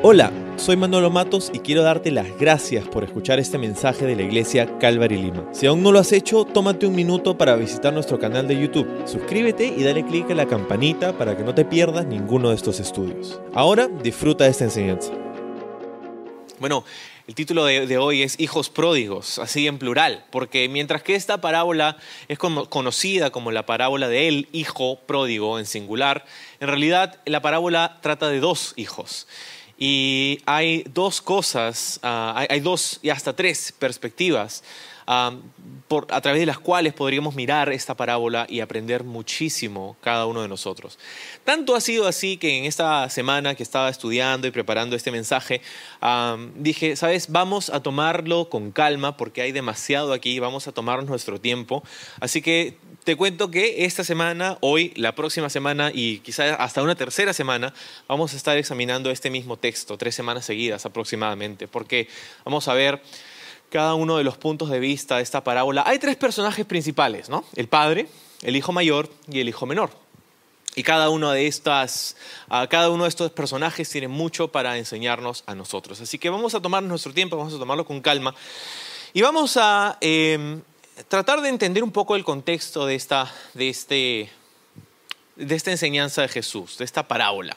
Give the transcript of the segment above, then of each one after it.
Hola, soy Manolo Matos y quiero darte las gracias por escuchar este mensaje de la iglesia Calvary Lima. Si aún no lo has hecho, tómate un minuto para visitar nuestro canal de YouTube. Suscríbete y dale clic a la campanita para que no te pierdas ninguno de estos estudios. Ahora disfruta de esta enseñanza. Bueno, el título de, hoy es Hijos pródigos, así en plural, porque mientras que esta parábola es conocida como la parábola del hijo pródigo en singular, en realidad la parábola trata de dos hijos. Y hay dos cosas, ah, hay, dos y hasta tres perspectivas ah, a través de las cuales podríamos mirar esta parábola y aprender muchísimo cada uno de nosotros. Tanto ha sido así que en esta semana que estaba estudiando y preparando este mensaje, ah, dije, sabes, vamos a tomarlo con calma porque hay demasiado aquí, vamos a tomarnos nuestro tiempo. Así que te cuento que esta semana, hoy, la próxima semana y quizás hasta una tercera semana, vamos a estar examinando este mismo texto, tres semanas seguidas aproximadamente, porque vamos a ver cada uno de los puntos de vista de esta parábola. Hay tres personajes principales, ¿no? El padre, el hijo mayor y el hijo menor. Y cada uno de estas, cada uno de estos personajes tiene mucho para enseñarnos a nosotros. Así que vamos a tomar nuestro tiempo, vamos a tomarlo con calma y vamos a em, tratar de entender un poco el contexto de esta, de, este, de esta enseñanza de Jesús, de esta parábola.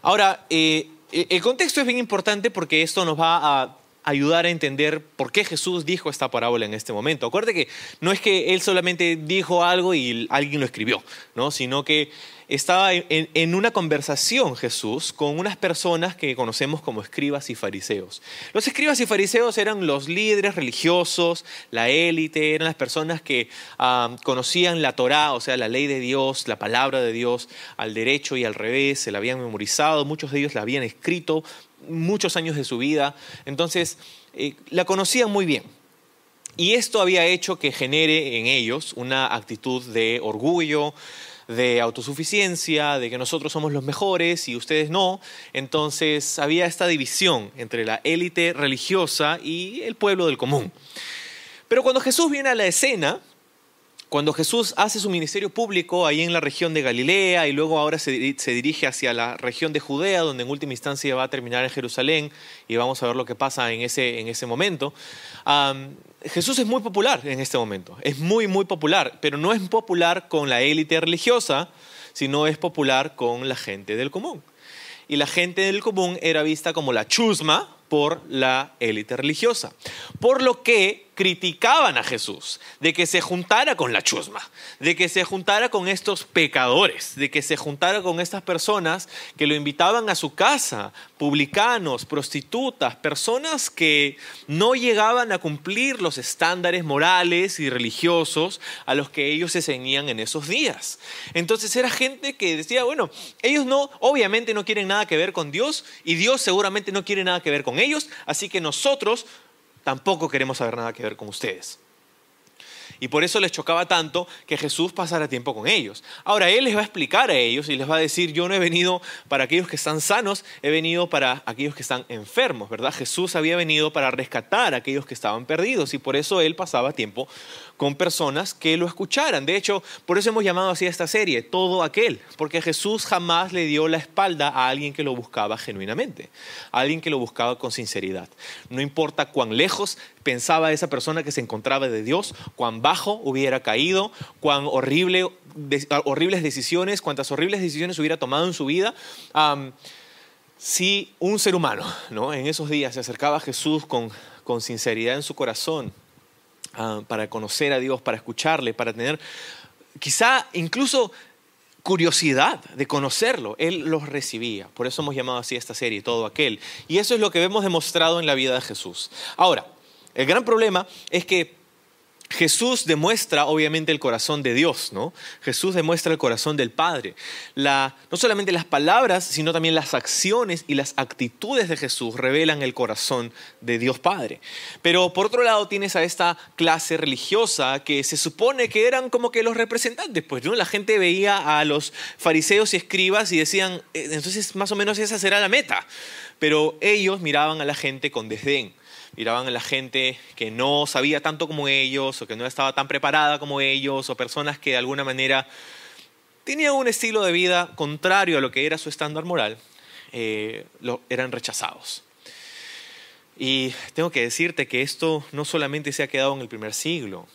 Ahora, eh, el contexto es bien importante porque esto nos va a ayudar a entender por qué Jesús dijo esta parábola en este momento. Acuérdate que no es que él solamente dijo algo y alguien lo escribió, ¿no? sino que estaba en, una conversación Jesús con unas personas que conocemos como escribas y fariseos. Los escribas y fariseos eran los líderes religiosos, la élite, eran las personas que ah, conocían la Torá, o sea, la ley de Dios, la palabra de Dios, al derecho y al revés, se la habían memorizado, muchos de ellos la habían escrito muchos años de su vida, entonces eh, la conocían muy bien. Y esto había hecho que genere en ellos una actitud de orgullo, de autosuficiencia, de que nosotros somos los mejores y ustedes no. Entonces había esta división entre la élite religiosa y el pueblo del común. Pero cuando Jesús viene a la escena, cuando Jesús hace su ministerio público ahí en la región de Galilea y luego ahora se, dirige hacia la región de Judea, donde en última instancia va a terminar en Jerusalén, y vamos a ver lo que pasa en ese, en ese momento, Jesús es muy popular en este momento, es muy, muy popular, pero no es popular con la élite religiosa, sino es popular con la gente del común. Y la gente del común era vista como la chusma por la élite religiosa. Por lo que criticaban a Jesús de que se juntara con la chusma, de que se juntara con estos pecadores, de que se juntara con estas personas que lo invitaban a su casa, publicanos, prostitutas, personas que no llegaban a cumplir los estándares morales y religiosos a los que ellos se ceñían en esos días. Entonces era gente que decía, bueno, ellos no, obviamente no quieren nada que ver con Dios y Dios seguramente no quiere nada que ver con ellos, así que nosotros tampoco queremos saber nada que ver con ustedes. Y por eso les chocaba tanto que Jesús pasara tiempo con ellos. Ahora, Él les va a explicar a ellos y les va a decir, yo no he venido para aquellos que están sanos, he venido para aquellos que están enfermos, ¿verdad? Jesús había venido para rescatar a aquellos que estaban perdidos y por eso Él pasaba tiempo con personas que lo escucharan. De hecho, por eso hemos llamado así a esta serie, Todo aquel, porque Jesús jamás le dio la espalda a alguien que lo buscaba genuinamente, a alguien que lo buscaba con sinceridad. No importa cuán lejos pensaba esa persona que se encontraba de Dios, cuán bajo hubiera caído, cuán horrible, horribles decisiones, cuántas horribles decisiones hubiera tomado en su vida. si un ser humano ¿no? en esos días se acercaba a Jesús con sinceridad en su corazón, Ah, para conocer a Dios, para escucharle, para tener quizá incluso curiosidad de conocerlo. Él los recibía. Por eso hemos llamado así esta serie, todo aquel. Y eso es lo que vemos demostrado en la vida de Jesús. Ahora, el gran problema es que Jesús demuestra obviamente el corazón de Dios, ¿no? Jesús demuestra el corazón del Padre. no solamente las palabras, sino también las acciones y las actitudes de Jesús revelan el corazón de Dios Padre. Pero por otro lado tienes a esta clase religiosa que se supone que eran como que los representantes, pues. La gente veía a los fariseos y escribas y decían, eh, entonces más o menos esa será la meta. Pero ellos miraban a la gente con desdén miraban a la gente que no sabía tanto como ellos o que no estaba tan preparada como ellos o personas que de alguna manera tenían un estilo de vida contrario a lo que era su estándar moral eh, eran rechazados. Y tengo que decirte que esto no solamente se ha quedado en el primer siglo,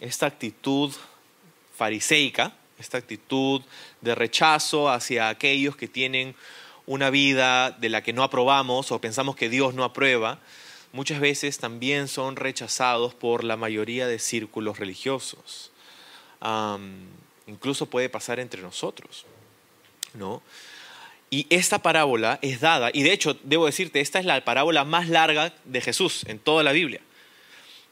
esta actitud fariseica, esta actitud de rechazo hacia aquellos que tienen una vida de la que no aprobamos o pensamos que Dios no aprueba, muchas veces también son rechazados por la mayoría de círculos religiosos. incluso puede pasar entre nosotros, ¿no? Y esta parábola es dada, y de hecho, debo decirte, esta es la parábola más larga de Jesús en toda la Biblia.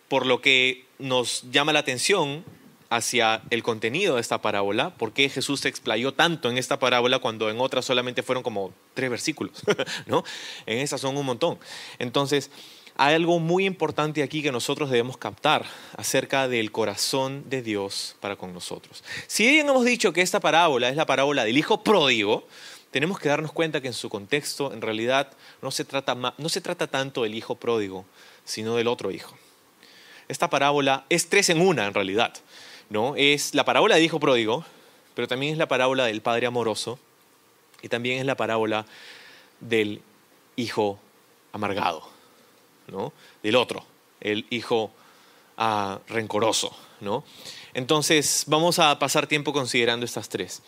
Por lo que nos llama la atención hacia el contenido de esta parábola, por qué Jesús se explayó tanto en esta parábola cuando en otras solamente fueron como tres versículos, ¿no? En esta son un montón. Entonces, hay algo muy importante aquí que nosotros debemos captar acerca del corazón de Dios para con nosotros. Si bien hemos dicho que esta parábola es la parábola del hijo pródigo, tenemos que darnos cuenta que en su contexto en realidad no se trata, no se trata tanto del hijo pródigo, sino del otro hijo. Esta parábola es tres en una en realidad. ¿no? Es la parábola del hijo pródigo, pero también es la parábola del padre amoroso y también es la parábola del hijo amargado, del otro, el hijo ah, rencoroso. Entonces vamos a pasar tiempo considerando estas tres.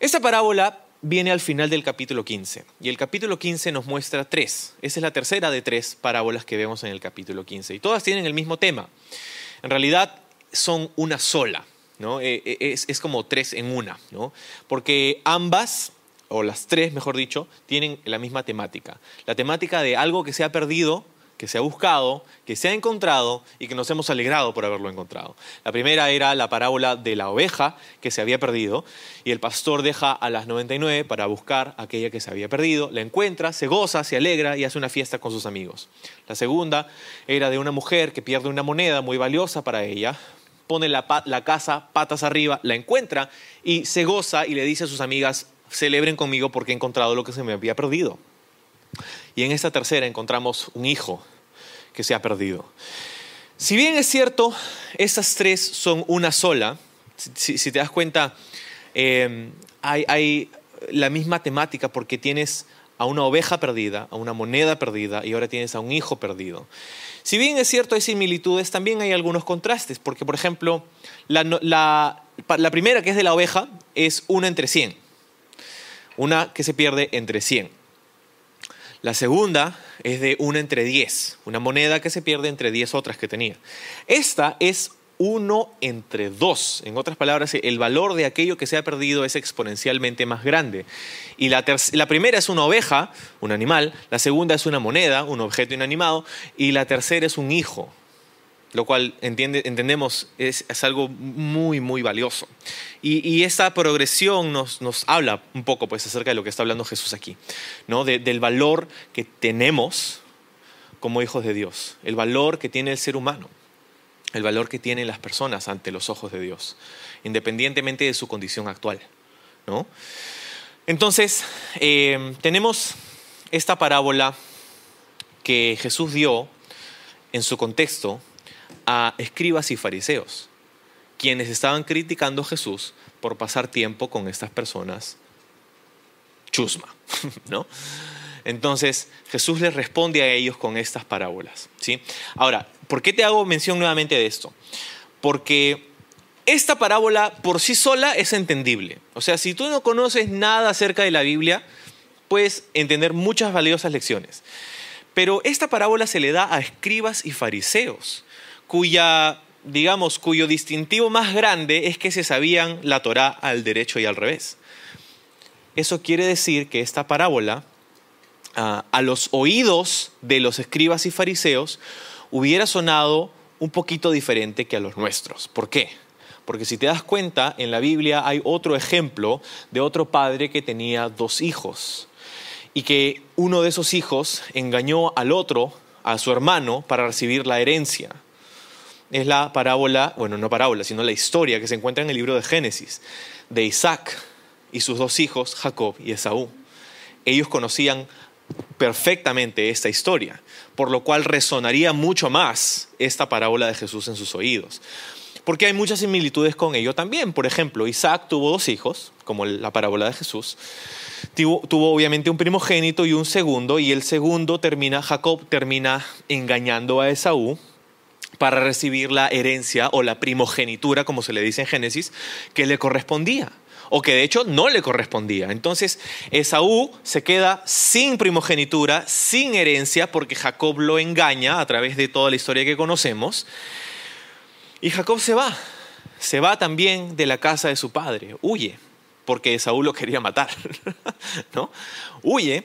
Esta parábola viene al final del capítulo 15. Y el capítulo 15 nos muestra tres. Esa es la tercera de tres parábolas que vemos en el capítulo 15. Y todas tienen el mismo tema. En realidad son una sola. Eh, eh, es, como tres en una. Porque ambas, o las tres mejor dicho, tienen la misma temática. La temática de algo que se ha perdido que se ha buscado, que se ha encontrado y que nos hemos alegrado por haberlo encontrado. La primera era la parábola de la oveja que se había perdido y el pastor deja a las 99 para buscar aquella que se había perdido, la encuentra, se goza, se alegra y hace una fiesta con sus amigos. La segunda era de una mujer que pierde una moneda muy valiosa para ella, pone la, la casa patas arriba, la encuentra y se goza y le dice a sus amigas, celebren conmigo porque he encontrado lo que se me había perdido. Y en esta tercera encontramos un hijo que se ha perdido. Si bien es cierto, esas tres son una sola, si, te das cuenta, em, hay, la misma temática porque tienes a una oveja perdida, a una moneda perdida y ahora tienes a un hijo perdido. Si bien es cierto, hay similitudes, también hay algunos contrastes, porque por ejemplo, la, la primera que es de la oveja es una entre cien, una que se pierde entre cien. La segunda es de una entre diez, una moneda que se pierde entre diez otras que tenía. Esta es uno entre dos. En otras palabras, el valor de aquello que se ha perdido es exponencialmente más grande. Y la, la, primera es una oveja, un animal, la segunda es una moneda, un objeto inanimado, y la tercera es un hijo, lo cual entendemos es, algo muy, muy valioso. Y, esa progresión nos, habla un poco pues, acerca de lo que está hablando Jesús aquí, ¿no? del valor que tenemos como hijos de Dios, el valor que tiene el ser humano, el valor que tienen las personas ante los ojos de Dios, independientemente de su condición actual. ¿no? Entonces, eh, tenemos esta parábola que Jesús dio en su contexto a escribas y fariseos, quienes estaban criticando a Jesús por pasar tiempo con estas personas chusma, ¿no? Entonces Jesús les responde a ellos con estas parábolas, ¿sí? Ahora, ¿por qué te hago mención nuevamente de esto? Porque esta parábola por sí sola es entendible. O sea, si tú no conoces nada acerca de la Biblia, puedes entender muchas valiosas lecciones. Pero esta parábola se le da a escribas y fariseos, cuya, digamos, cuyo distintivo más grande es que se sabían la Torá al derecho y al revés. Eso quiere decir que esta parábola, ah, a los oídos de los escribas y fariseos, hubiera sonado un poquito diferente que a los nuestros. ¿Por qué? Porque si te das cuenta, en la Biblia hay otro ejemplo de otro padre que tenía dos hijos y que uno de esos hijos engañó al otro, a su hermano, para recibir la herencia es la parábola, bueno, no parábola, sino la historia que se encuentra en el libro de Génesis, de Isaac y sus dos hijos, Jacob y Esaú. Ellos conocían perfectamente esta historia, por lo cual resonaría mucho más esta parábola de Jesús en sus oídos. porque hay muchas similitudes con ello también. Por ejemplo, Isaac tuvo dos hijos, como la parábola de Jesús. Tuvo, tuvo, obviamente un primogénito y un segundo, y el segundo termina, Jacob termina engañando a Esaú para recibir la herencia o la primogenitura, como se le dice en Génesis, que le correspondía o que de hecho no le correspondía. Entonces Esaú se queda sin primogenitura, sin herencia, porque Jacob lo engaña a través de toda la historia que conocemos. Y Jacob se va, se va también de la casa de su padre, huye, porque Esaú lo quería matar, ¿no? Huye,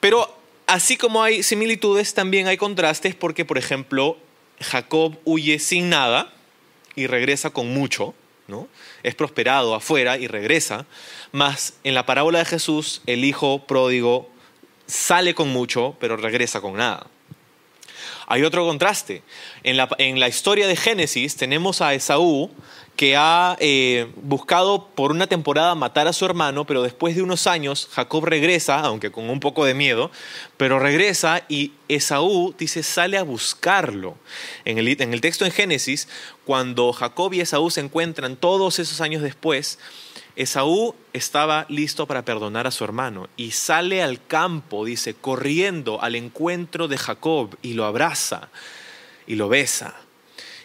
pero así como hay similitudes, también hay contrastes, porque por ejemplo, Jacob huye sin nada y regresa con mucho, ¿no? Es prosperado afuera y regresa, más en la parábola de Jesús, el hijo pródigo sale con mucho, pero regresa con nada. Hay otro contraste. En la, en la historia de Génesis tenemos a Esaú que ha eh, buscado por una temporada matar a su hermano, pero después de unos años Jacob regresa, aunque con un poco de miedo, pero regresa y Esaú dice sale a buscarlo. En el, en el texto en Génesis, cuando Jacob y Esaú se encuentran todos esos años después, Esaú estaba listo para perdonar a su hermano y sale al campo, dice, corriendo al encuentro de Jacob y lo abraza y lo besa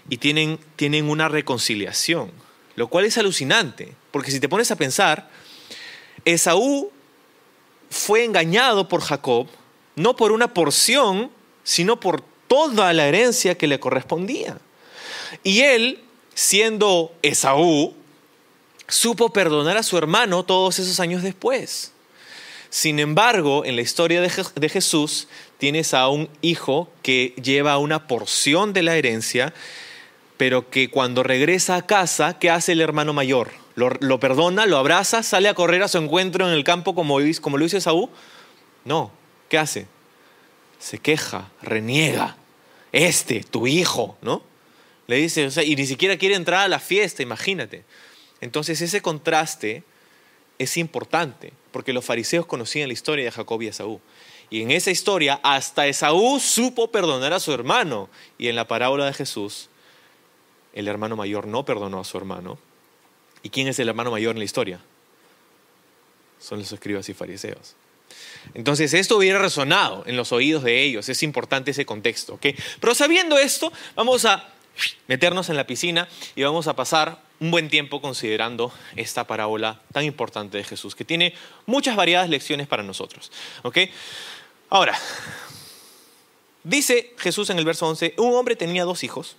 y tienen, tienen una reconciliación, lo cual es alucinante, porque si te pones a pensar, Esaú fue engañado por Jacob, no por una porción, sino por toda la herencia que le correspondía. Y él, siendo Esaú, supo perdonar a su hermano todos esos años después. Sin embargo, en la historia de, Jesús tienes a un hijo que lleva una porción de la herencia pero que cuando regresa a casa, ¿qué hace el hermano mayor? ¿Lo, perdona, lo abraza, sale a correr a su encuentro en el campo como, como lo hizo Esaú? No, ¿qué hace? Se queja, reniega. Este, tu hijo, ¿no? Le dice, o sea, y ni siquiera quiere entrar a la fiesta, imagínate. Entonces ese contraste es importante, porque los fariseos conocían la historia de Jacob y Esaú. Y en esa historia, hasta Esaú supo perdonar a su hermano. Y en la parábola de Jesús, el hermano mayor no perdonó a su hermano. ¿Y quién es el hermano mayor en la historia? Son los escribas y fariseos. Entonces esto hubiera resonado en los oídos de ellos, es importante ese contexto. ¿okay? Pero sabiendo esto, vamos a meternos en la piscina y vamos a pasar un buen tiempo considerando esta parábola tan importante de Jesús, que tiene muchas variadas lecciones para nosotros. ¿okay? Ahora, dice Jesús en el verso 11, un hombre tenía dos hijos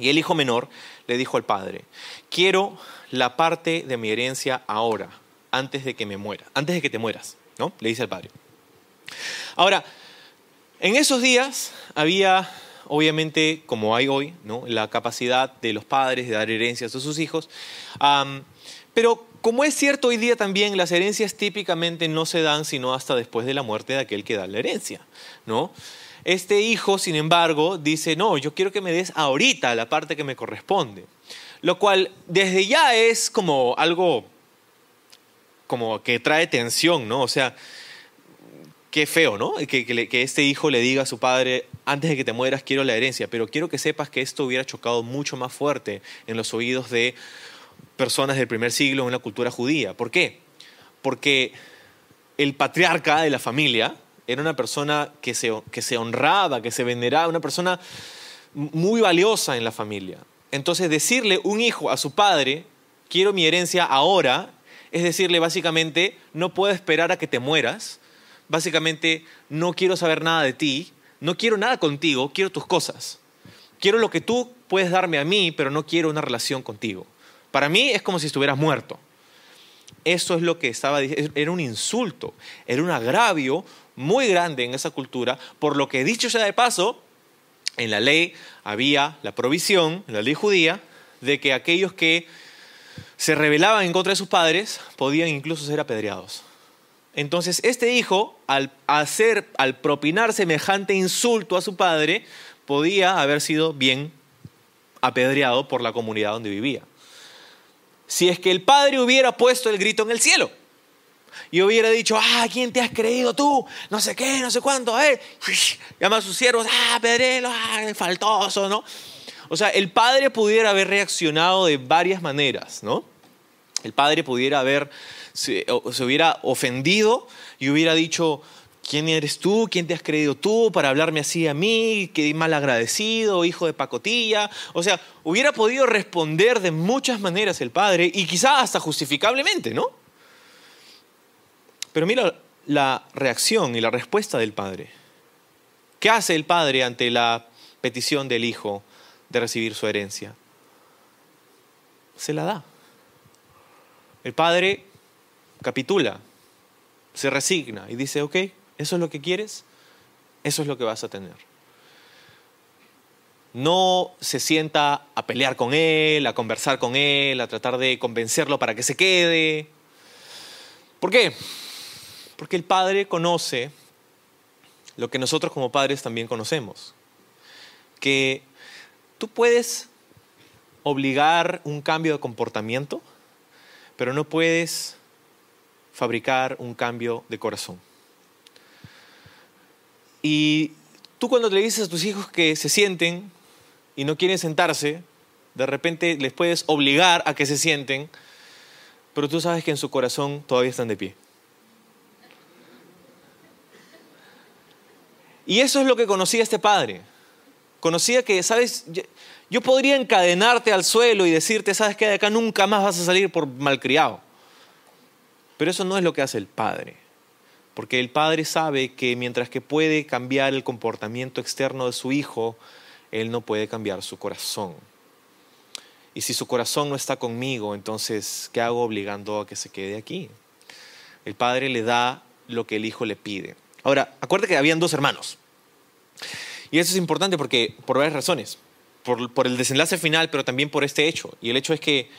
y el hijo menor le dijo al padre, quiero la parte de mi herencia ahora, antes de que me muera, antes de que te mueras, ¿no? Le dice al padre. Ahora, en esos días había, obviamente, como hay hoy, ¿no? la capacidad de los padres de dar herencias a sus hijos, pero como es cierto hoy día también, las herencias típicamente no se dan sino hasta después de la muerte de aquel que da la herencia, ¿no? Este hijo, sin embargo, dice, no, yo quiero que me des ahorita la parte que me corresponde. Lo cual desde ya es como algo como que trae tensión, ¿no? O sea, qué feo, ¿no? Que, que, este hijo le diga a su padre, antes de que te mueras quiero la herencia, pero quiero que sepas que esto hubiera chocado mucho más fuerte en los oídos de personas del primer siglo en la cultura judía. ¿Por qué? Porque el patriarca de la familia, era una persona que se, que se honraba, que se veneraba, una persona muy valiosa en la familia. Entonces decirle un hijo a su padre, quiero mi herencia ahora, es decirle básicamente, no puedo esperar a que te mueras, básicamente no quiero saber nada de ti, no quiero nada contigo, quiero tus cosas. Quiero lo que tú puedes darme a mí, pero no quiero una relación contigo. Para mí es como si estuvieras muerto. Eso es lo que estaba diciendo, era un insulto, era un agravio muy grande en esa cultura, por lo que dicho sea de paso, en la ley había la provisión, en la ley judía, de que aquellos que se rebelaban en contra de sus padres podían incluso ser apedreados. Entonces, este hijo, al hacer, al propinar semejante insulto a su padre, podía haber sido bien apedreado por la comunidad donde vivía. Si es que el padre hubiera puesto el grito en el cielo, y hubiera dicho, ah, ¿quién te has creído tú? No sé qué, no sé cuánto, eh. Llama a sus siervos, ah, Pedrelo, ah, faltoso, ¿no? O sea, el padre pudiera haber reaccionado de varias maneras, ¿no? El padre pudiera haber, se, se hubiera ofendido y hubiera dicho, ¿quién eres tú? ¿Quién te has creído tú para hablarme así a mí? Qué mal agradecido, hijo de pacotilla. O sea, hubiera podido responder de muchas maneras el padre y quizá hasta justificablemente, ¿no? Pero mira la reacción y la respuesta del padre. ¿Qué hace el padre ante la petición del hijo de recibir su herencia? Se la da. El padre capitula, se resigna y dice, ok, ¿eso es lo que quieres? Eso es lo que vas a tener. No se sienta a pelear con él, a conversar con él, a tratar de convencerlo para que se quede. ¿Por qué? Porque el Padre conoce lo que nosotros como padres también conocemos. Que tú puedes obligar un cambio de comportamiento, pero no puedes fabricar un cambio de corazón. Y tú cuando le dices a tus hijos que se sienten y no quieren sentarse, de repente les puedes obligar a que se sienten, pero tú sabes que en su corazón todavía están de pie. Y eso es lo que conocía este padre. Conocía que, ¿sabes? Yo podría encadenarte al suelo y decirte, ¿sabes qué? De acá nunca más vas a salir por malcriado. Pero eso no es lo que hace el padre. Porque el padre sabe que mientras que puede cambiar el comportamiento externo de su hijo, él no puede cambiar su corazón. Y si su corazón no está conmigo, entonces, ¿qué hago obligando a que se quede aquí? El padre le da lo que el hijo le pide. Ahora, acuérdate que habían dos hermanos. Y eso es importante porque, por varias razones. Por, el desenlace final, pero también por este hecho. Y el hecho es que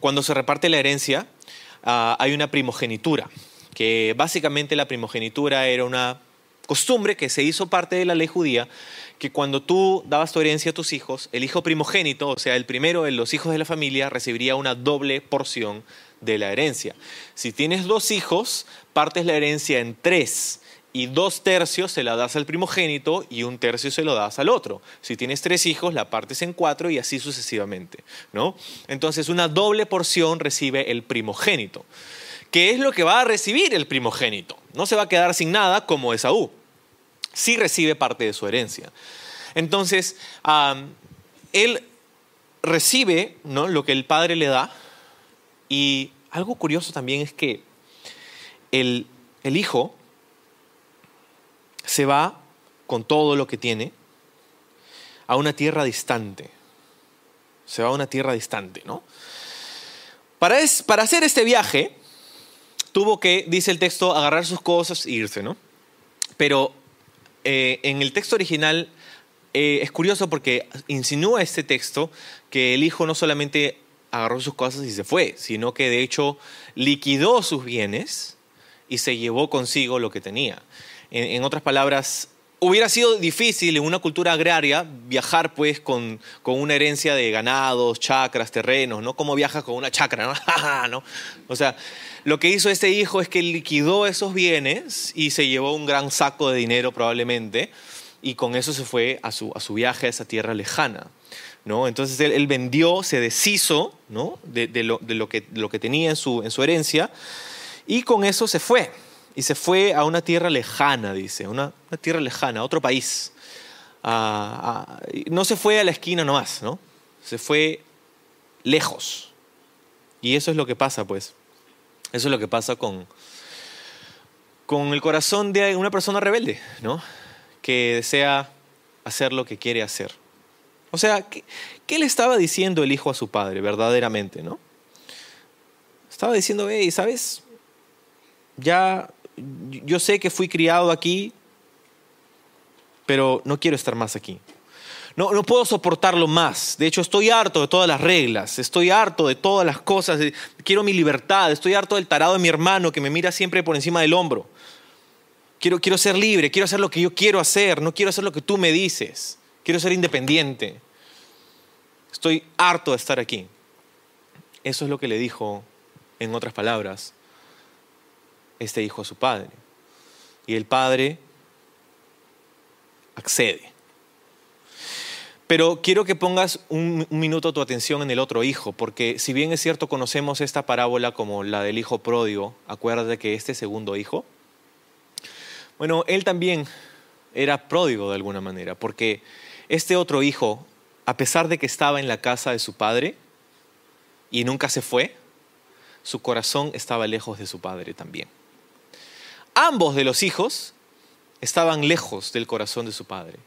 cuando se reparte la herencia, ah, hay una primogenitura, que básicamente la primogenitura era una costumbre que se hizo parte de la ley judía, que cuando tú dabas tu herencia a tus hijos, el hijo primogénito, o sea, el primero de los hijos de la familia, recibiría una doble porción de la herencia. Si tienes dos hijos, partes la herencia en tres y dos tercios se la das al primogénito y un tercio se lo das al otro. Si tienes tres hijos, la partes en cuatro y así sucesivamente. ¿no? Entonces, una doble porción recibe el primogénito. ¿Qué es lo que va a recibir el primogénito? No se va a quedar sin nada como Esaú. Sí recibe parte de su herencia. Entonces, él recibe ¿no? lo que el padre le da y algo curioso también es que el, el hijo se va con todo lo que tiene a una tierra distante. Se va a una tierra distante, ¿no? Para, para hacer este viaje, tuvo que, dice el texto, agarrar sus cosas e irse, ¿no? Pero eh, en el texto original eh, es curioso porque insinúa este texto que el hijo no solamente agarró sus cosas y se fue, sino que de hecho liquidó sus bienes y se llevó consigo lo que tenía. En, otras palabras, hubiera sido difícil en una cultura agraria viajar pues con, con, una herencia de ganados, chacras, terrenos, ¿no? Como viajas con una chacra, ¿no? O sea, lo que hizo este hijo es que liquidó esos bienes y se llevó un gran saco de dinero probablemente y con eso se fue a su, a su viaje a esa tierra lejana. ¿no? Entonces él, vendió, se deshizo ¿no? de, de, lo, de, lo, que, lo que tenía en su, en su herencia y con eso se fue y se fue a una tierra lejana, dice, una, una tierra lejana, otro país. no se fue a la esquina nomás, ¿no? Se fue lejos. Y eso es lo que pasa, pues. Eso es lo que pasa con, con el corazón de una persona rebelde, ¿no? Que desea hacer lo que quiere hacer. O sea, ¿qué, ¿qué, le estaba diciendo el hijo a su padre verdaderamente, no? Estaba diciendo, hey, ¿sabes? Ya yo sé que fui criado aquí, pero no quiero estar más aquí. No, no puedo soportarlo más. De hecho, estoy harto de todas las reglas, estoy harto de todas las cosas, quiero mi libertad, estoy harto del tarado de mi hermano que me mira siempre por encima del hombro. Quiero, quiero ser libre, quiero hacer lo que yo quiero hacer, no quiero hacer lo que tú me dices, quiero ser independiente. Estoy harto de estar aquí. Eso es lo que le dijo, en otras palabras, este hijo a su padre. Y el padre accede. Pero quiero que pongas un, minuto tu atención en el otro hijo, porque si bien es cierto conocemos esta parábola como la del hijo pródigo, acuérdate que este segundo hijo, bueno, él también era pródigo de alguna manera, porque este otro hijo, a pesar de que estaba en la casa de su padre y nunca se fue, su corazón estaba lejos de su padre también. Ambos de los hijos estaban lejos del corazón de su padre.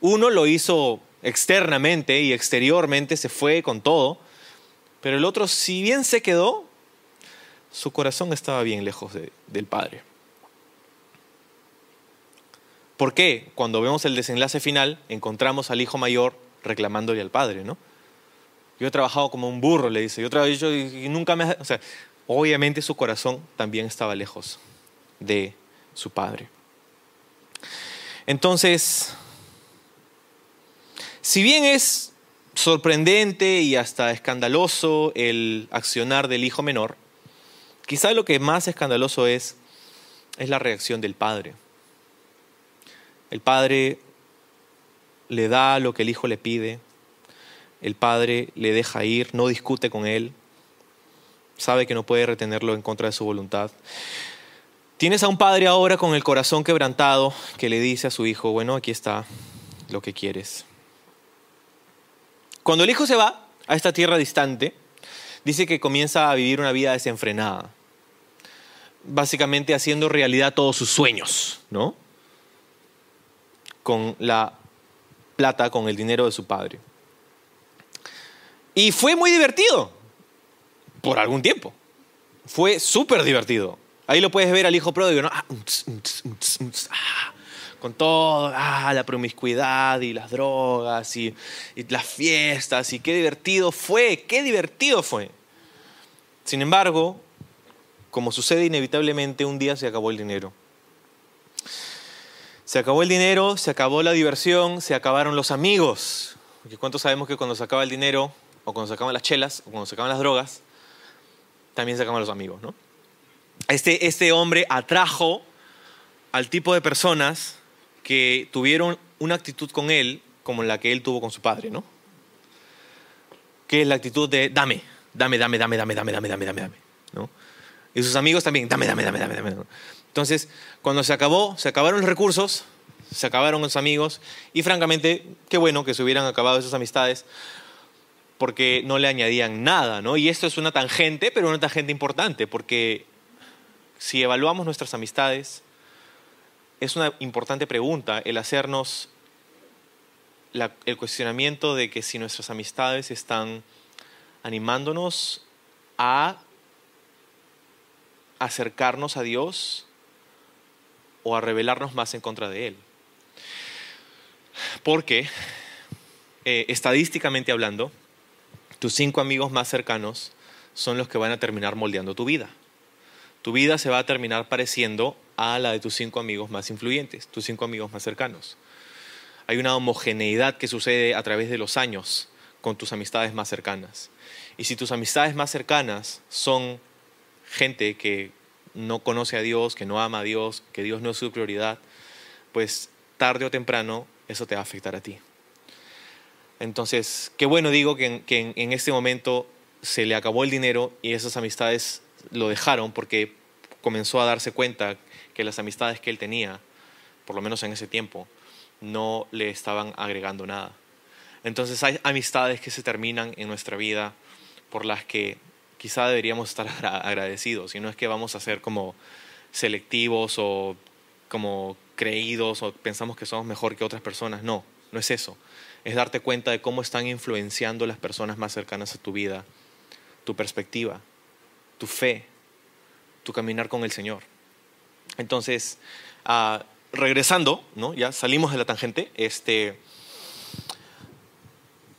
Uno lo hizo externamente y exteriormente, se fue con todo, pero el otro, si bien se quedó, su corazón estaba bien lejos de, del padre. ¿Por qué? Cuando vemos el desenlace final, encontramos al hijo mayor reclamándole al padre, ¿no? Yo he trabajado como un burro, le dice. Yo, yo y nunca me... O sea, obviamente su corazón también estaba lejos de su padre. Entonces, si bien es sorprendente y hasta escandaloso el accionar del hijo menor, quizá lo que más escandaloso es es la reacción del padre. El padre le da lo que el hijo le pide, el padre le deja ir, no discute con él, sabe que no puede retenerlo en contra de su voluntad. Tienes a un padre ahora con el corazón quebrantado que le dice a su hijo, bueno, aquí está lo que quieres. Cuando el hijo se va a esta tierra distante, dice que comienza a vivir una vida desenfrenada, básicamente haciendo realidad todos sus sueños, ¿no? Con la plata, con el dinero de su padre. Y fue muy divertido, por algún tiempo. Fue súper divertido. Ahí lo puedes ver al hijo pródigo. Ah, con todo, ah, la promiscuidad y las drogas y, y las fiestas y qué divertido fue, qué divertido fue. Sin embargo, como sucede inevitablemente, un día se acabó el dinero. Se acabó el dinero, se acabó la diversión, se acabaron los amigos. Porque ¿cuántos sabemos que cuando se acaba el dinero, o cuando se acaban las chelas, o cuando se acaban las drogas, también se acaban los amigos, ¿no? Este, este hombre atrajo al tipo de personas que tuvieron una actitud con él como la que él tuvo con su padre, ¿no? Que es la actitud de dame, dame, dame, dame, dame, dame, dame, dame, dame, dame, ¿no? Y sus amigos también, dame, dame, dame, dame, dame. Entonces, cuando se acabó, se acabaron los recursos, se acabaron los amigos y francamente, qué bueno que se hubieran acabado esas amistades porque no le añadían nada, ¿no? Y esto es una tangente, pero una tangente importante, porque si evaluamos nuestras amistades, es una importante pregunta el hacernos el cuestionamiento de que si nuestras amistades están animándonos a acercarnos a Dios o a rebelarnos más en contra de Él. Porque, eh, estadísticamente hablando, tus cinco amigos más cercanos son los que van a terminar moldeando tu vida. Tu vida se va a terminar pareciendo a la de tus cinco amigos más influyentes, tus cinco amigos más cercanos. Hay una homogeneidad que sucede a través de los años con tus amistades más cercanas. Y si tus amistades más cercanas son gente que no conoce a Dios, que no ama a Dios, que Dios no es su prioridad, pues tarde o temprano eso te va a afectar a ti. Entonces, qué bueno digo que en, este momento se le acabó el dinero y esas amistades lo dejaron porque comenzó a darse cuenta que las amistades que él tenía, por lo menos en ese tiempo, no le estaban agregando nada. Entonces hay amistades que se terminan en nuestra vida por las que quizá deberíamos estar agradecidos y no es que vamos a ser como selectivos o como creídos o pensamos que somos mejor que otras personas, no, no es eso. Es darte cuenta de cómo están influenciando las personas más cercanas a tu vida, tu perspectiva, tu fe, tu caminar con el Señor. Entonces, ah, regresando, ¿no? ya salimos de la tangente, este,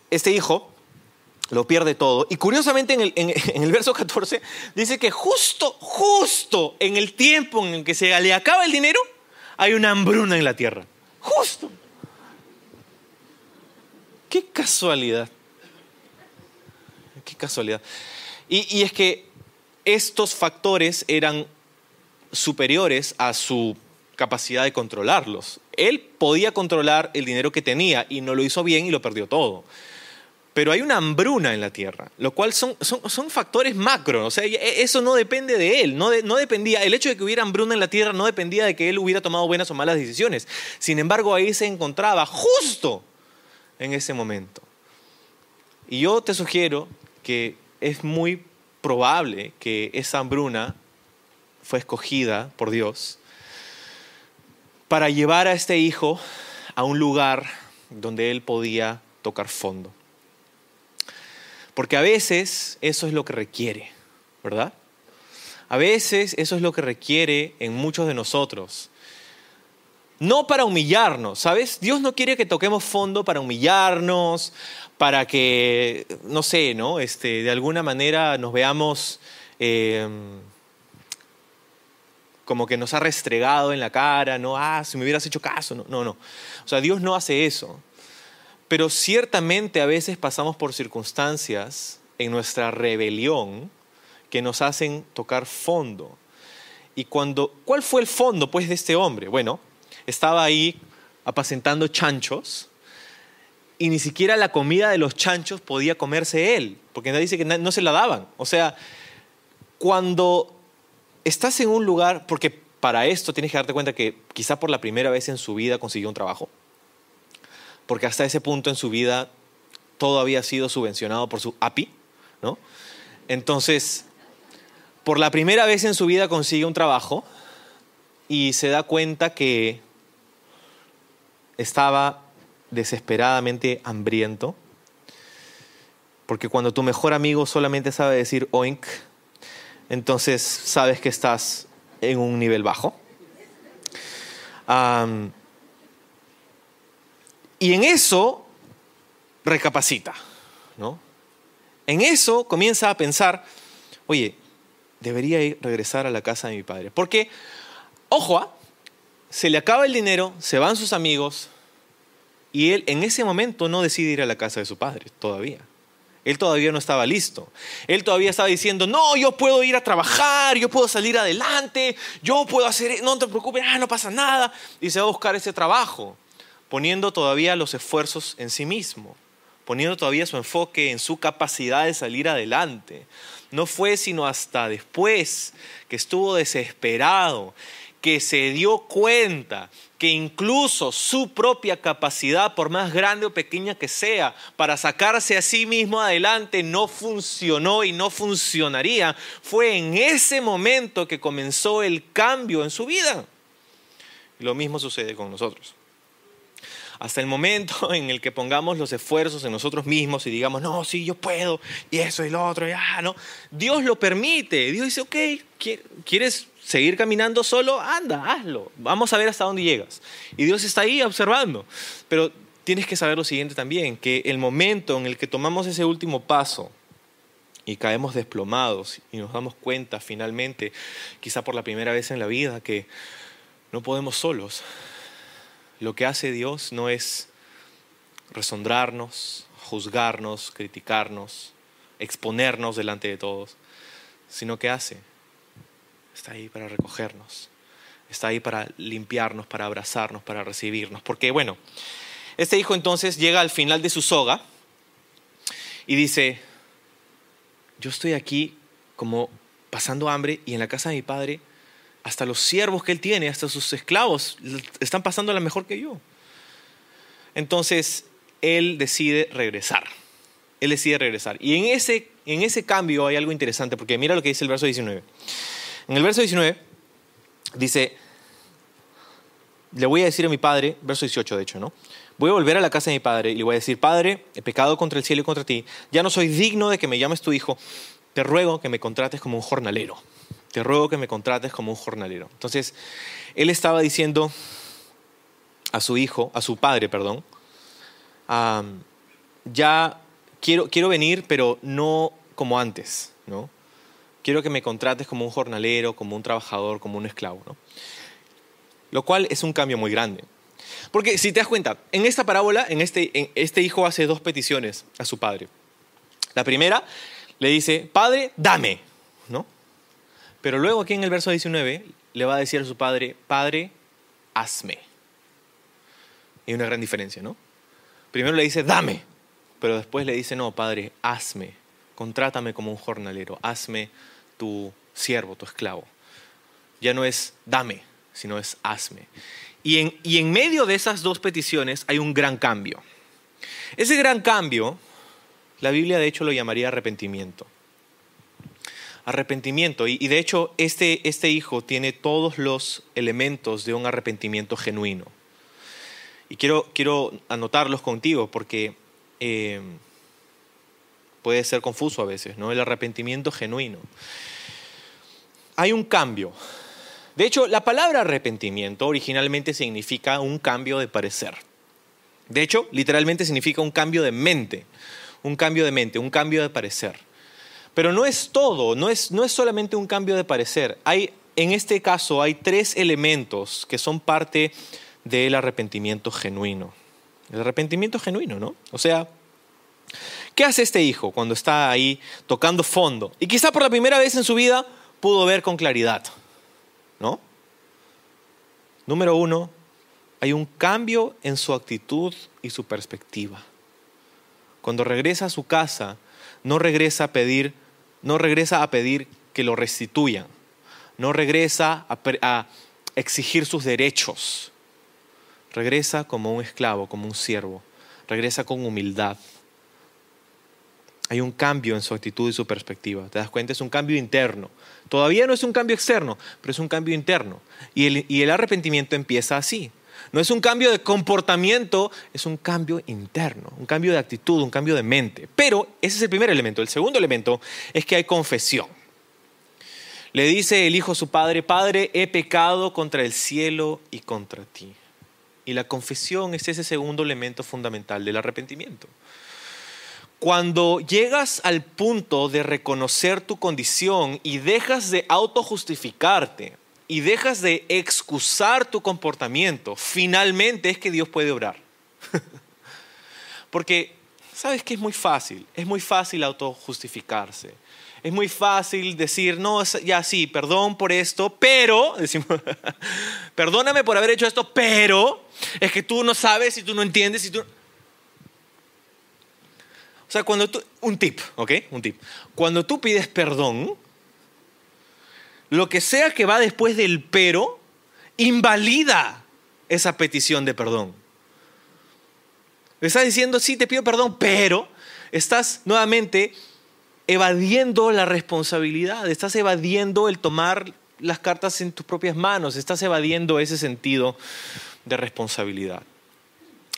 este hijo lo pierde todo. Y curiosamente en el, en el, verso 14 dice que justo, justo en el tiempo en el que se le acaba el dinero, hay una hambruna en la tierra. Justo. Qué casualidad. Qué casualidad. Y, es que estos factores eran superiores a su capacidad de controlarlos. Él podía controlar el dinero que tenía y no lo hizo bien y lo perdió todo. Pero hay una hambruna en la tierra, lo cual son, son, factores macro, sea, e, eso no depende de él, no, no dependía, el hecho de que hubiera hambruna en la tierra no dependía de que él hubiera tomado buenas o malas decisiones. Sin embargo, ahí se encontraba justo en ese momento. Y yo te sugiero que es muy probable que esa hambruna fue escogida por Dios para llevar a este hijo a un lugar donde él podía tocar fondo. Porque a veces eso es lo que requiere, ¿verdad? A veces eso es lo que requiere en muchos de nosotros. No para humillarnos, ¿sabes? Dios no quiere que toquemos fondo para humillarnos, para que, no sé, ¿no? Este, de alguna manera nos veamos eh, como que nos ha restregado en la cara, no, ah, si me hubieras hecho caso, no, no, no. O sea, Dios no hace eso. Pero ciertamente a veces pasamos por circunstancias en nuestra rebelión que nos hacen tocar fondo. Y cuando, ¿cuál fue el fondo pues de este hombre? Bueno, estaba ahí apacentando chanchos y ni siquiera la comida de los chanchos podía comerse él, porque nadie dice que no se la daban. O sea, cuando estás en un lugar, porque para esto tienes que darte cuenta que quizá por la primera vez en su vida consiguió un trabajo, porque hasta ese punto en su vida todo había sido subvencionado por su API, ¿no? Entonces, por la primera vez en su vida consigue un trabajo y se da cuenta que estaba desesperadamente hambriento, porque cuando tu mejor amigo solamente sabe decir oink, entonces sabes que estás en un nivel bajo. y en eso recapacita, ¿no? En eso comienza a pensar, oye, debería ir, regresar a la casa de mi padre. Porque, ojo, ¿ah? se le acaba el dinero, se van sus amigos, y él en ese momento no decide ir a la casa de su padre todavía. Él todavía no estaba listo. Él todavía estaba diciendo, no, yo puedo ir a trabajar, yo puedo salir adelante, yo puedo hacer, no te preocupes, ah, no pasa nada. Y se va a buscar ese trabajo, poniendo todavía los esfuerzos en sí mismo, poniendo todavía su enfoque en su capacidad de salir adelante. No fue sino hasta después que estuvo desesperado, que se dio cuenta que incluso su propia capacidad, por más grande o pequeña que sea, para sacarse a sí mismo adelante no funcionó y no funcionaría, fue en ese momento que comenzó el cambio en su vida. lo mismo sucede con nosotros. Hasta el momento en el que pongamos los esfuerzos en nosotros mismos y digamos, no, sí, yo puedo, y eso y lo otro, ya, ¿no? Dios lo permite. Dios dice, ok, ¿quieres seguir caminando solo, anda, hazlo. Vamos a ver hasta dónde llegas. Y Dios está ahí observando. Pero tienes que saber lo siguiente también, que el momento en el que tomamos ese último paso y caemos desplomados y nos damos cuenta finalmente, quizá por la primera vez en la vida, que no podemos solos. Lo que hace Dios no es resondrarnos, juzgarnos, criticarnos, exponernos delante de todos, sino que hace está ahí para recogernos, está ahí para limpiarnos, para abrazarnos, para recibirnos. Porque bueno, este hijo entonces llega al final de su soga y dice, yo estoy aquí como pasando hambre y en la casa de mi padre, hasta los siervos que él tiene, hasta sus esclavos, están pasando la mejor que yo. Entonces, él decide regresar. Él decide regresar. Y en ese, en ese cambio hay algo interesante, porque mira lo que dice el verso 19. En el verso 19 dice, le voy a decir a mi padre, verso 18 de hecho, ¿no? Voy a volver a la casa de mi padre y le voy a decir, Padre, he pecado contra el cielo y contra ti, ya no soy digno de que me llames tu hijo, te ruego que me contrates como un jornalero, te ruego que me contrates como un jornalero. Entonces, él estaba diciendo a su hijo, a su padre, perdón, ya quiero, quiero venir, pero no como antes, ¿no? quiero que me contrates como un jornalero, como un trabajador, como un esclavo. ¿no? Lo cual es un cambio muy grande. Porque si te das cuenta, en esta parábola, en este, este hijo hace dos peticiones a su padre. La primera le dice, Padre, dame. Pero luego aquí en el verso 19 le va a decir a su padre, Padre, hazme. Hay una gran diferencia, ¿no? Primero le dice, dame, pero después le dice, no, Padre, hazme, contrátame como un jornalero, hazme tu siervo, tu esclavo. Ya no es dame, sino es hazme. Y en, y en medio de esas dos peticiones hay un gran cambio. Ese gran cambio, la Biblia de hecho lo llamaría arrepentimiento. Arrepentimiento. Y, de hecho este, este hijo tiene todos los elementos de un arrepentimiento genuino. Y quiero, quiero anotarlos contigo porque eh, puede ser confuso a veces, ¿no? El arrepentimiento genuino. Hay un cambio. De hecho, la palabra arrepentimiento originalmente significa un cambio de parecer. De hecho, literalmente significa un cambio de mente, un cambio de mente, un cambio de parecer. Pero no es todo, no es, no es solamente un cambio de parecer. Hay, en este caso hay tres elementos que son parte del arrepentimiento genuino. El arrepentimiento genuino, ¿no? O sea, ¿qué hace este hijo cuando está ahí tocando fondo? Y quizá por la primera vez en su vida pudo ver con claridad, ¿no? Número uno, hay un cambio en su actitud y su perspectiva. Cuando regresa a su casa, no regresa a pedir, no regresa a pedir que lo restituyan, no regresa a, exigir sus derechos, regresa como un esclavo, como un siervo, regresa con humildad. Hay un cambio en su actitud y su perspectiva. ¿Te das cuenta? Es un cambio interno. Todavía no es un cambio externo, pero es un cambio interno. Y el arrepentimiento empieza así. No es un cambio de comportamiento, es un cambio interno, un cambio de actitud, un cambio de mente. Pero ese es el primer elemento. El segundo elemento es que hay confesión. Le dice el hijo a su padre, Padre, he pecado contra el cielo y contra ti. Y la confesión es ese segundo elemento fundamental del arrepentimiento. Cuando llegas al punto de reconocer tu condición y dejas de autojustificarte y dejas de excusar tu comportamiento, finalmente es que Dios puede obrar. Porque, ¿sabes que es muy fácil? Es muy fácil autojustificarse. Es muy fácil decir, no, ya sí, perdón por esto, pero, decimos, perdóname por haber hecho esto, pero es que tú no sabes y tú no entiendes y tú... O sea, cuando tú, un tip, ¿ok? Un tip. Cuando tú pides perdón, lo que sea que va después del pero, invalida esa petición de perdón. Estás diciendo, sí, te pido perdón, pero estás nuevamente evadiendo la responsabilidad, estás evadiendo el tomar las cartas en tus propias manos, estás evadiendo ese sentido de responsabilidad.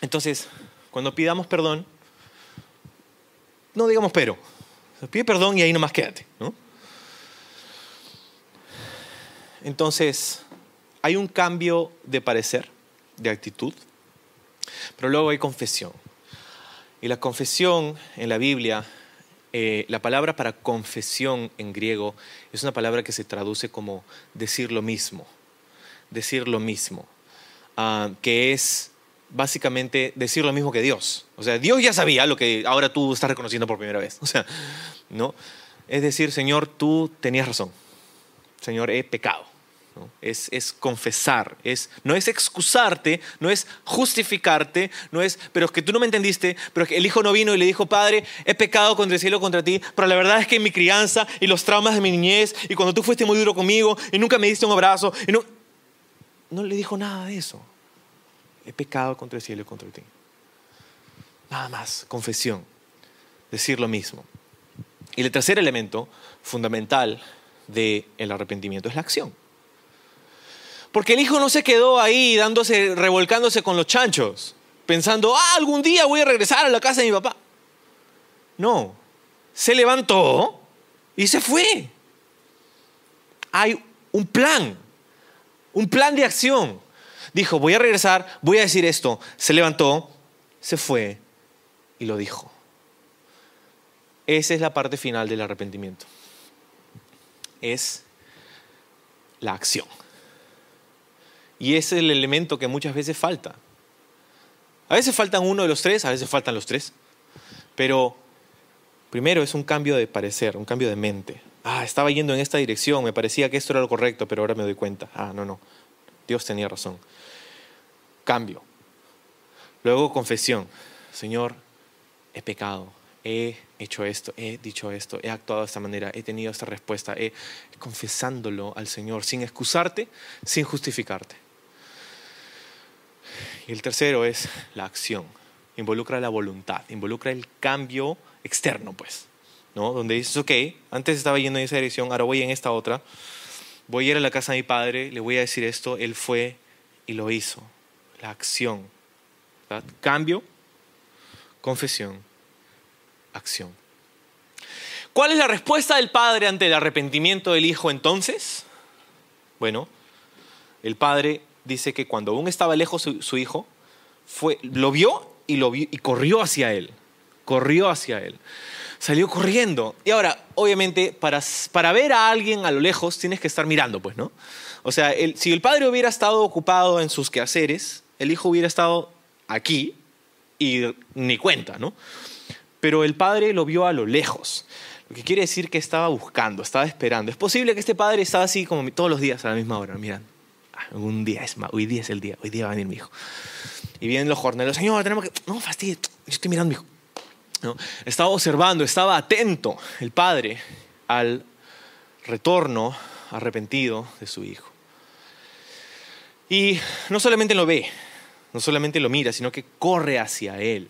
Entonces, cuando pidamos perdón, no digamos pero. Pide perdón y ahí nomás quédate. ¿no? Entonces, hay un cambio de parecer, de actitud, pero luego hay confesión. Y la confesión en la Biblia, eh, la palabra para confesión en griego es una palabra que se traduce como decir lo mismo, decir lo mismo, uh, que es básicamente decir lo mismo que Dios. O sea, Dios ya sabía lo que ahora tú estás reconociendo por primera vez. O sea, ¿no? Es decir, Señor, tú tenías razón. Señor, he pecado. Es, es, confesar, es, no es excusarte, no es justificarte, no es, pero es que tú no me entendiste, pero es que el hijo no vino y le dijo, Padre, he pecado contra el cielo, contra ti, pero la verdad es que en mi crianza y los traumas de mi niñez y cuando tú fuiste muy duro conmigo y nunca me diste un abrazo, y no, no le dijo nada de eso he pecado contra el cielo y contra ti. Nada más, confesión, decir lo mismo. Y el tercer elemento fundamental del arrepentimiento es la acción. Porque el hijo no se quedó ahí dándose, revolcándose con los chanchos, pensando, ah, algún día voy a regresar a la casa de mi papá. No, se levantó y se fue. Hay un plan, un plan de acción dijo, voy a regresar, voy a decir esto. Se levantó, se fue y lo dijo. Esa es la parte final del arrepentimiento. Es la acción. Y ese es el elemento que muchas veces falta. A veces faltan uno de los tres, a veces faltan los tres. Pero primero es un cambio de parecer, un cambio de mente. Ah, estaba yendo en esta dirección, me parecía que esto era lo correcto, pero ahora me doy cuenta. Ah, no, no. Dios tenía razón. cambio. Luego confesión. Señor, he pecado, he hecho esto, he dicho esto, he actuado de esta manera, he tenido esta respuesta, he confesándolo al Señor, sin excusarte, sin justificarte. Y el tercero es la acción. Involucra la voluntad, involucra el cambio externo, pues. ¿no? Donde dices, ok, antes estaba yendo en esa dirección, ahora voy en esta otra. Voy a ir a la casa de mi padre, le voy a decir esto, él fue y lo hizo. La acción. Cambio, confesión, acción. ¿Cuál es la respuesta del padre ante el arrepentimiento del hijo entonces? Bueno, el padre dice que cuando aún estaba lejos su, hijo, fue, lo vio y, lo vio y corrió hacia él. Corrió hacia él. Salió corriendo. Y ahora, obviamente, para, para ver a alguien a lo lejos tienes que estar mirando, pues, ¿no? O sea, si el padre hubiera estado ocupado en sus quehaceres, el hijo hubiera estado aquí y ni cuenta, ¿no? Pero el padre lo vio a lo lejos, lo que quiere decir que estaba buscando, estaba esperando. Es posible que este padre estaba así como todos los días a la misma hora, mirando. Un día es más, hoy día es el día, hoy día va a venir mi hijo. Y vienen los jornaleros, señor, tenemos que... No, fastidio, yo estoy mirando mi hijo. ¿No? Estaba observando, estaba atento el padre al retorno arrepentido de su hijo. Y no solamente lo ve, no solamente lo mira, sino que corre hacia Él.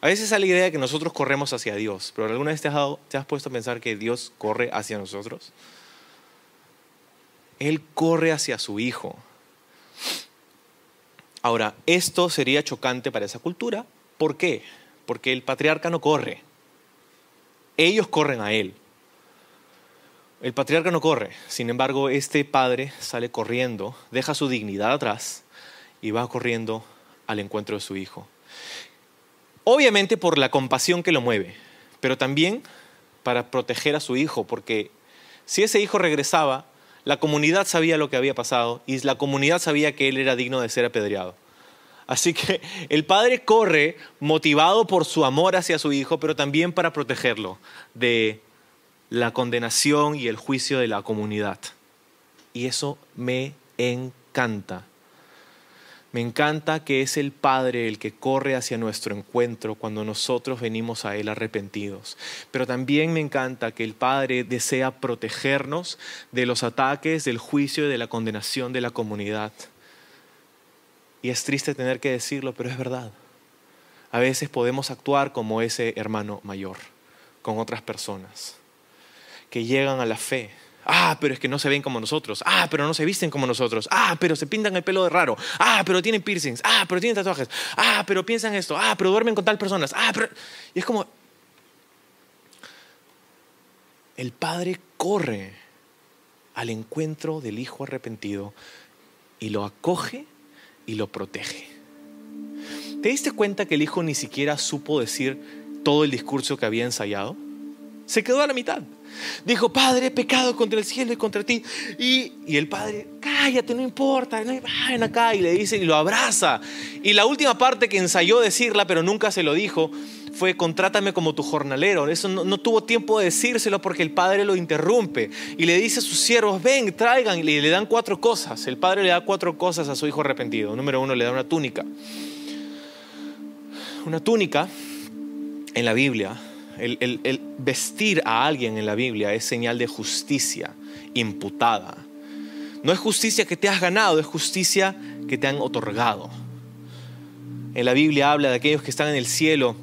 A veces hay la idea de que nosotros corremos hacia Dios, pero ¿alguna vez te has, te has puesto a pensar que Dios corre hacia nosotros? Él corre hacia su Hijo. Ahora, esto sería chocante para esa cultura. ¿Por qué? Porque el patriarca no corre. Ellos corren a Él. El patriarca no corre. Sin embargo, este padre sale corriendo, deja su dignidad atrás y va corriendo al encuentro de su hijo. Obviamente por la compasión que lo mueve, pero también para proteger a su hijo, porque si ese hijo regresaba, la comunidad sabía lo que había pasado y la comunidad sabía que él era digno de ser apedreado. Así que el padre corre motivado por su amor hacia su hijo, pero también para protegerlo de la condenación y el juicio de la comunidad. Y eso me encanta. Me encanta que es el Padre el que corre hacia nuestro encuentro cuando nosotros venimos a Él arrepentidos. Pero también me encanta que el Padre desea protegernos de los ataques, del juicio y de la condenación de la comunidad. Y es triste tener que decirlo, pero es verdad. A veces podemos actuar como ese hermano mayor con otras personas que llegan a la fe Ah, pero es que no se ven como nosotros. Ah, pero no se visten como nosotros. Ah, pero se pintan el pelo de raro. Ah, pero tienen piercings. Ah, pero tienen tatuajes. Ah, pero piensan esto. Ah, pero duermen con tal personas. Ah, pero... Y es como... El padre corre al encuentro del hijo arrepentido y lo acoge y lo protege. ¿Te diste cuenta que el hijo ni siquiera supo decir todo el discurso que había ensayado? Se quedó a la mitad. Dijo, Padre, he pecado contra el cielo y contra ti. Y, el padre, cállate, no importa, no, acá. Y le dice, y lo abraza. Y la última parte que ensayó decirla, pero nunca se lo dijo, fue, contrátame como tu jornalero. Eso no, no tuvo tiempo de decírselo porque el padre lo interrumpe. Y le dice a sus siervos, ven, traigan. Y le dan cuatro cosas. El padre le da cuatro cosas a su hijo arrepentido. Número uno, le da una túnica. Una túnica en la Biblia el, vestir a alguien en la Biblia es señal de justicia imputada. No es justicia que te has ganado, es justicia que te han otorgado. En la Biblia habla de aquellos que están en el cielo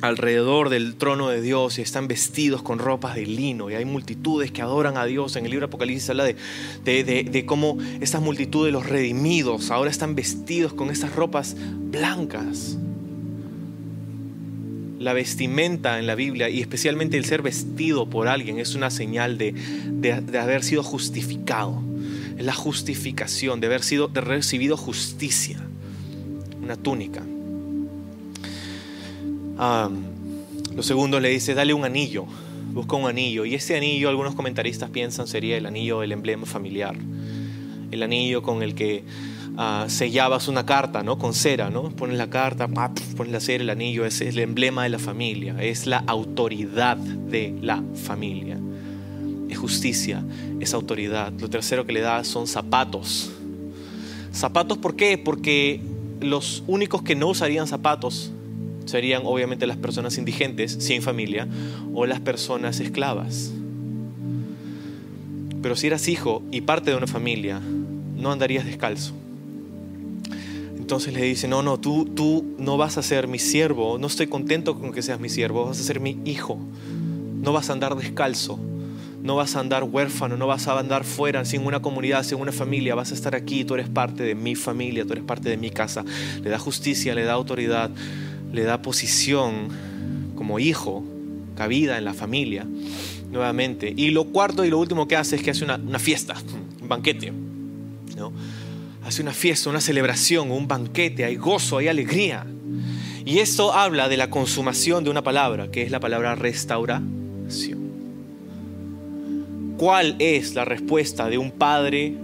alrededor del trono de Dios y están vestidos con ropas de lino y hay multitudes que adoran a Dios. En el libro Apocalipsis habla de, de, de cómo estas multitudes, los redimidos, ahora están vestidos con estas ropas blancas la vestimenta en la Biblia y especialmente el ser vestido por alguien es una señal de, haber sido justificado. Es la justificación, de haber sido, de recibido justicia. Una túnica. lo segundo le dice, dale un anillo, busca un anillo. Y ese anillo, algunos comentaristas piensan, sería el anillo del emblema familiar. El anillo con el que uh, sellabas una carta, ¿no? Con cera, ¿no? Pones la carta, pones la cera, el anillo, es el emblema de la familia, es la autoridad de la familia. Es justicia, es autoridad. Lo tercero que le da son zapatos. Zapatos, ¿por qué? Porque los únicos que no usarían zapatos serían obviamente las personas indigentes, sin familia, o las personas esclavas. Pero si eras hijo y parte de una familia, no andarías descalzo. Entonces le dice, no, no, tú, tú no vas a ser mi siervo, no estoy contento con que seas mi siervo, vas a ser mi hijo. No vas a andar descalzo, no vas a andar huérfano, no vas a andar fuera, sin una comunidad, sin una familia, vas a estar aquí, tú eres parte de mi familia, tú eres parte de mi casa. Le da justicia, le da autoridad, le da posición como hijo, cabida en la familia, nuevamente. Y lo cuarto y lo último que hace es que hace una, una fiesta, un banquete. ¿no? Hace una fiesta, una celebración, un banquete, hay gozo, hay alegría. Y esto habla de la consumación de una palabra, que es la palabra restauración. ¿Cuál es la respuesta de un padre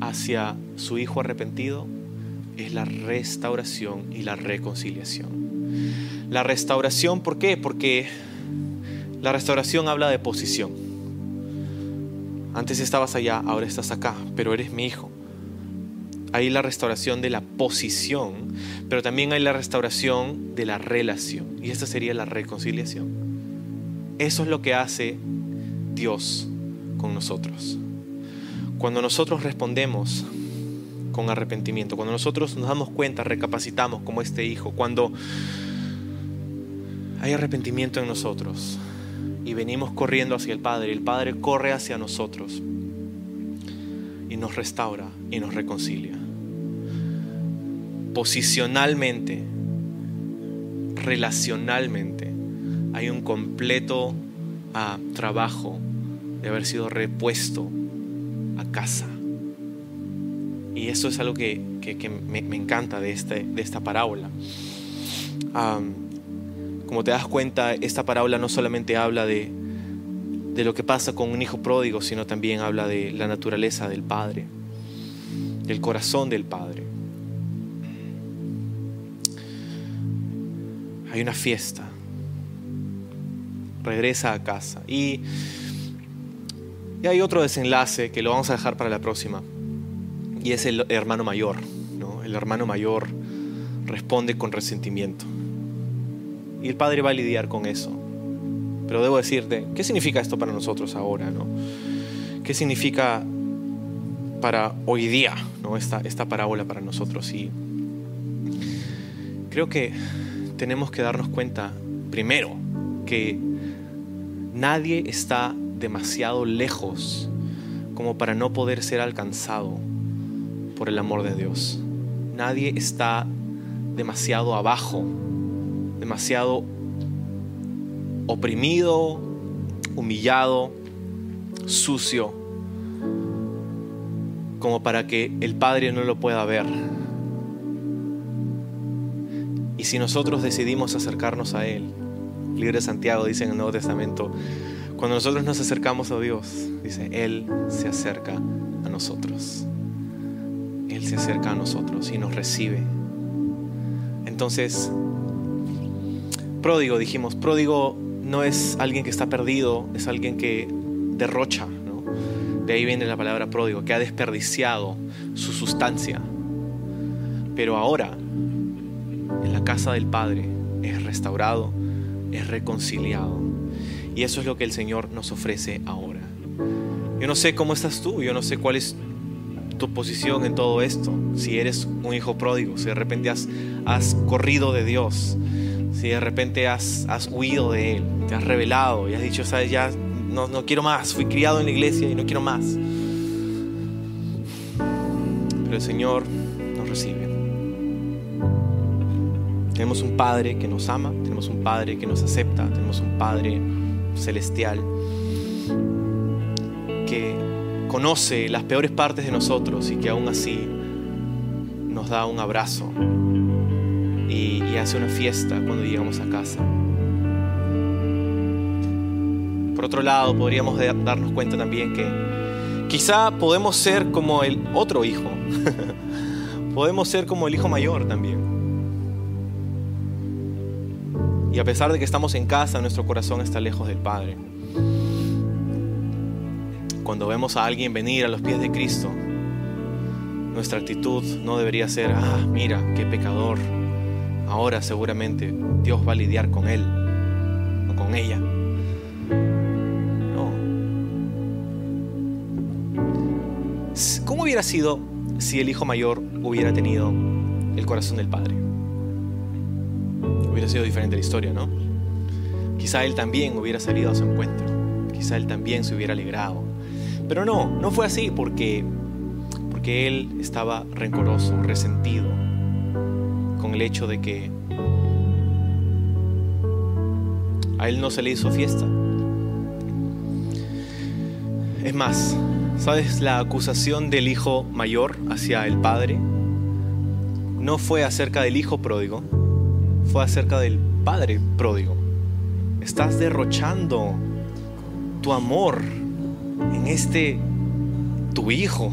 hacia su hijo arrepentido? Es la restauración y la reconciliación. La restauración, ¿por qué? Porque la restauración habla de posición. Antes estabas allá, ahora estás acá, pero eres mi hijo. Hay la restauración de la posición, pero también hay la restauración de la relación. Y esta sería la reconciliación. Eso es lo que hace Dios con nosotros. Cuando nosotros respondemos con arrepentimiento, cuando nosotros nos damos cuenta, recapacitamos como este hijo, cuando hay arrepentimiento en nosotros y venimos corriendo hacia el Padre, el Padre corre hacia nosotros y nos restaura y nos reconcilia. Posicionalmente, relacionalmente, hay un completo ah, trabajo de haber sido repuesto a casa. Y eso es algo que, me, encanta de, este, de esta parábola. Como te das cuenta, esta parábola no solamente habla de, de lo que pasa con un hijo pródigo, sino también habla de la naturaleza del Padre, del corazón del Padre. Hay una fiesta, regresa a casa y y hay otro desenlace que lo vamos a dejar para la próxima. Y es el hermano mayor. ¿no? El hermano mayor responde con resentimiento. Y el padre va a lidiar con eso. Pero debo decirte, ¿qué significa esto para nosotros ahora? ¿no? ¿Qué significa para hoy día ¿no? esta, esta parábola para nosotros? Y creo que tenemos que darnos cuenta, primero, que nadie está demasiado lejos como para no poder ser alcanzado por el amor de Dios. Nadie está demasiado abajo, demasiado oprimido, humillado, sucio, como para que el Padre no lo pueda ver. Y si nosotros decidimos acercarnos a Él, libre Santiago dice en el Nuevo Testamento, cuando nosotros nos acercamos a Dios, dice, Él se acerca a nosotros. Él se acerca a nosotros y nos recibe. Entonces, pródigo, dijimos, pródigo no es alguien que está perdido, es alguien que derrocha. De ahí viene la palabra pródigo, que ha desperdiciado su sustancia. Pero ahora, en la casa del Padre, es restaurado, es reconciliado y eso es lo que el Señor nos ofrece ahora. Yo no sé cómo estás tú, yo no sé cuál es tu posición en todo esto. Si eres un hijo pródigo, si de repente has corrido de Dios, si de repente has, huido de Él, te has revelado y has dicho, sabes, ya no, no quiero más, fui criado en la iglesia y no quiero más. Pero el Señor nos recibe. Tenemos un Padre que nos ama, tenemos un Padre que nos acepta, tenemos un Padre celestial que conoce las peores partes de nosotros y que aún así nos da un abrazo hace una fiesta cuando llegamos a casa. Por otro lado, podríamos darnos cuenta también que quizá podemos ser como el otro hijo. podemos ser como el hijo mayor también. Y a pesar de que estamos en casa, nuestro corazón está lejos del Padre. Cuando vemos a alguien venir a los pies de Cristo, nuestra actitud no debería ser, ah, mira, qué pecador. Ahora seguramente Dios va a lidiar con él o con ella. No. ¿Cómo hubiera sido si el hijo mayor hubiera tenido el corazón del padre? Hubiera sido diferente la historia, ¿no? Quizá él también hubiera salido a su encuentro. Quizá él también se hubiera alegrado. Pero no, no fue así porque porque él estaba rencoroso, resentido el hecho de que a él no se le hizo fiesta. Es más, ¿sabes? La acusación del hijo mayor hacia el padre no fue acerca del hijo pródigo, fue acerca del padre pródigo. Estás derrochando tu amor en este tu hijo.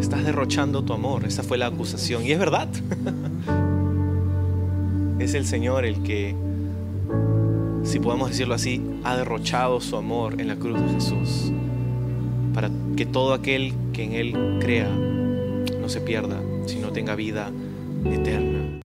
Estás derrochando tu amor. Esa fue la acusación. Y es verdad. es el Señor el que, si podemos decirlo así, ha derrochado su amor en la cruz de Jesús. Para que todo aquel que en Él crea no se pierda, sino tenga vida eterna.